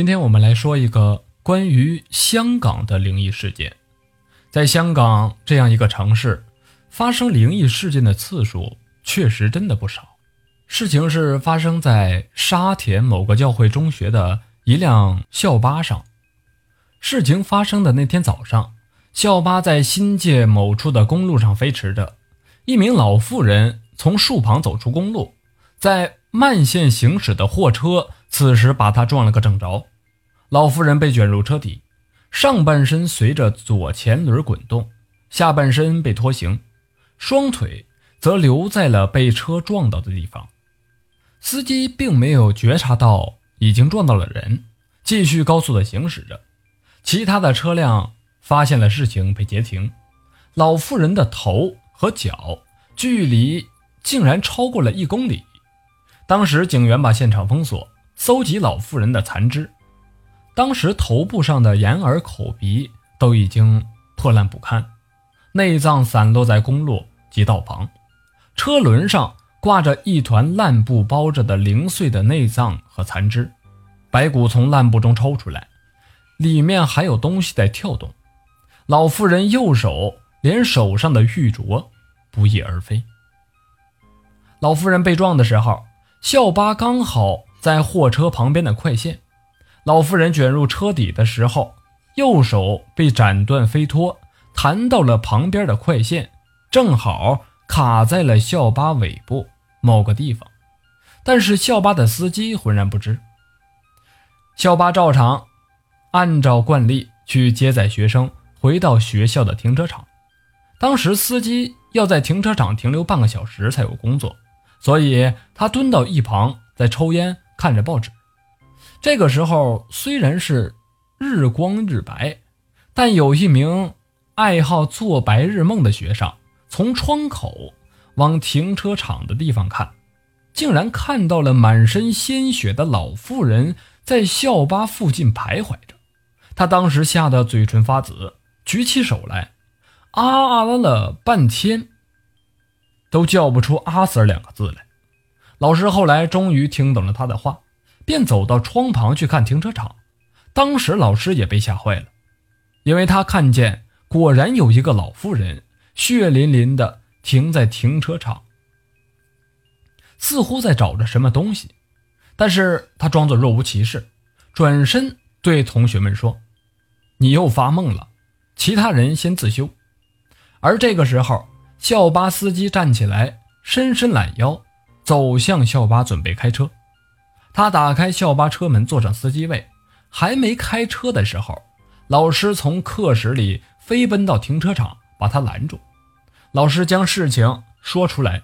今天我们来说一个关于香港的灵异事件。在香港这样一个城市，发生灵异事件的次数确实真的不少。事情是发生在沙田某个教会中学的一辆校巴上。事情发生的那天早上，校巴在新界某处的公路上飞驰着，一名老妇人从树旁走出公路，在慢线行驶的货车此时把她撞了个正着。老妇人被卷入车底，上半身随着左前轮滚动，下半身被拖行，双腿则留在了被车撞到的地方。司机并没有觉察到已经撞到了人，继续高速的行驶着。其他的车辆发现了事情，被截停。老妇人的头和脚距离竟然超过了一公里。当时警员把现场封锁，搜集老妇人的残肢。当时头部上的眼耳口鼻都已经破烂不堪，内脏散落在公路及道旁，车轮上挂着一团烂布包着的零碎的内脏和残肢，白骨从烂布中抽出来，里面还有东西在跳动。老妇人右手连手上的玉镯不翼而飞。老妇人被撞的时候，校巴刚好在货车旁边的快线。老妇人卷入车底的时候，右手被斩断飞脱，弹到了旁边的快线，正好卡在了校巴尾部某个地方。但是校巴的司机浑然不知。校巴照常按照惯例去接载学生回到学校的停车场。当时司机要在停车场停留半个小时才有工作，所以他蹲到一旁在抽烟，看着报纸。这个时候虽然是日光日白，但有一名爱好做白日梦的学生从窗口往停车场的地方看，竟然看到了满身鲜血的老妇人在校巴附近徘徊着。他当时吓得嘴唇发紫，举起手来，啊啊了半天，都叫不出“阿 Sir” 两个字来。老师后来终于听懂了他的话。便走到窗旁去看停车场，当时老师也被吓坏了，因为他看见果然有一个老妇人血淋淋的停在停车场，似乎在找着什么东西，但是他装作若无其事，转身对同学们说：“你又发梦了，其他人先自修。”而这个时候，校巴司机站起来，伸伸懒腰，走向校巴，准备开车。他打开校巴车门，坐上司机位，还没开车的时候，老师从课室里飞奔到停车场，把他拦住。老师将事情说出来。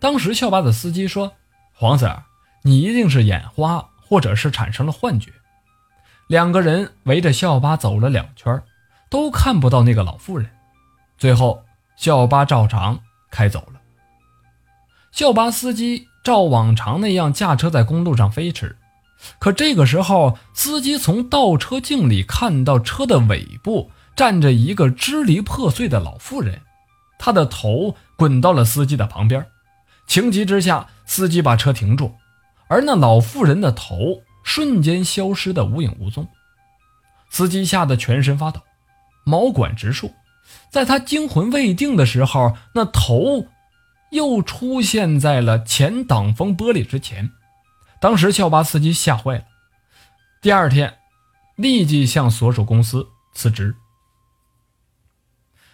当时校巴的司机说：“黄 Sir，你一定是眼花，或者是产生了幻觉。”两个人围着校巴走了两圈，都看不到那个老妇人。最后，校巴照常开走了。校巴司机。照往常那样驾车在公路上飞驰，可这个时候，司机从倒车镜里看到车的尾部站着一个支离破碎的老妇人，她的头滚到了司机的旁边。情急之下，司机把车停住，而那老妇人的头瞬间消失的无影无踪。司机吓得全身发抖，毛管直竖。在他惊魂未定的时候，那头。又出现在了前挡风玻璃之前，当时校巴司机吓坏了，第二天立即向所属公司辞职。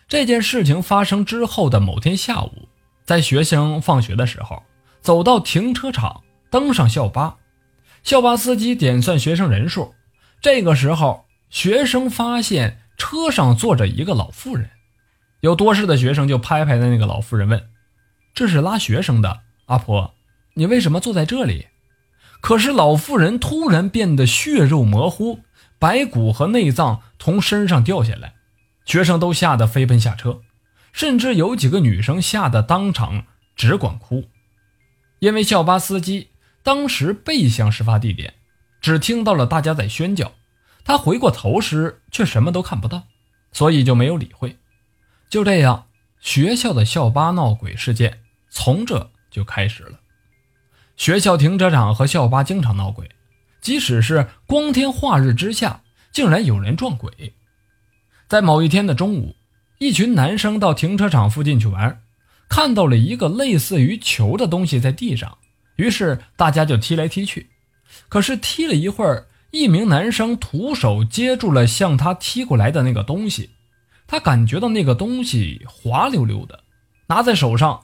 这件事情发生之后的某天下午，在学生放学的时候，走到停车场，登上校巴，校巴司机点算学生人数，这个时候学生发现车上坐着一个老妇人，有多事的学生就拍拍的那个老妇人问。这是拉学生的，阿婆，你为什么坐在这里？可是老妇人突然变得血肉模糊，白骨和内脏从身上掉下来，学生都吓得飞奔下车，甚至有几个女生吓得当场只管哭。因为校巴司机当时背向事发地点，只听到了大家在喧叫，他回过头时却什么都看不到，所以就没有理会。就这样，学校的校巴闹鬼事件。从这就开始了。学校停车场和校巴经常闹鬼，即使是光天化日之下，竟然有人撞鬼。在某一天的中午，一群男生到停车场附近去玩，看到了一个类似于球的东西在地上，于是大家就踢来踢去。可是踢了一会儿，一名男生徒手接住了向他踢过来的那个东西，他感觉到那个东西滑溜溜的，拿在手上，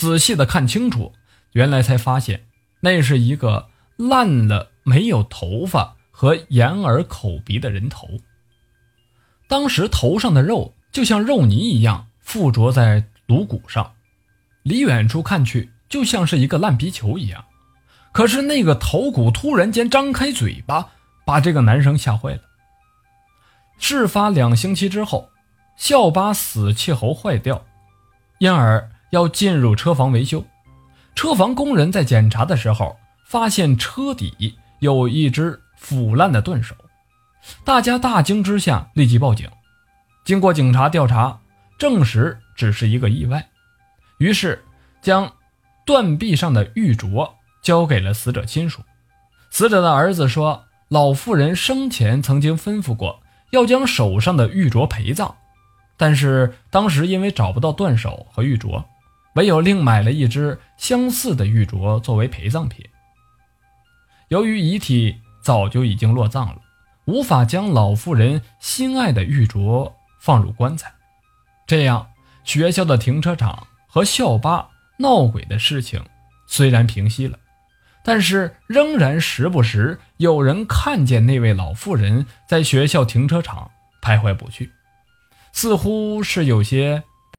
仔细的看清楚，原来才发现那是一个烂了、没有头发和眼耳口鼻的人头。当时头上的肉就像肉泥一样附着在颅骨上，离远处看去就像是一个烂皮球一样。可是那个头骨突然间张开嘴巴，把这个男生吓坏了。事发两星期之后，校巴死气喉坏掉，因而要进入车房维修。车房工人在检查的时候，发现车底有一只腐烂的断手，大家大惊之下立即报警。经过警察调查，证实只是一个意外，于是将断臂上的玉镯。交给了死者亲属。死者的儿子说：“老妇人生前曾经吩咐过，要将手上的玉镯陪葬，但是当时因为找不到断手和玉镯，唯有另买了一只相似的玉镯作为陪葬品。由于遗体早就已经落葬了，无法将老妇人心爱的玉镯放入棺材，这样学校的停车场和校巴闹鬼的事情虽然平息了。”但是仍然时不时有人看见那位老妇人在学校停车场徘徊不去，似乎是有些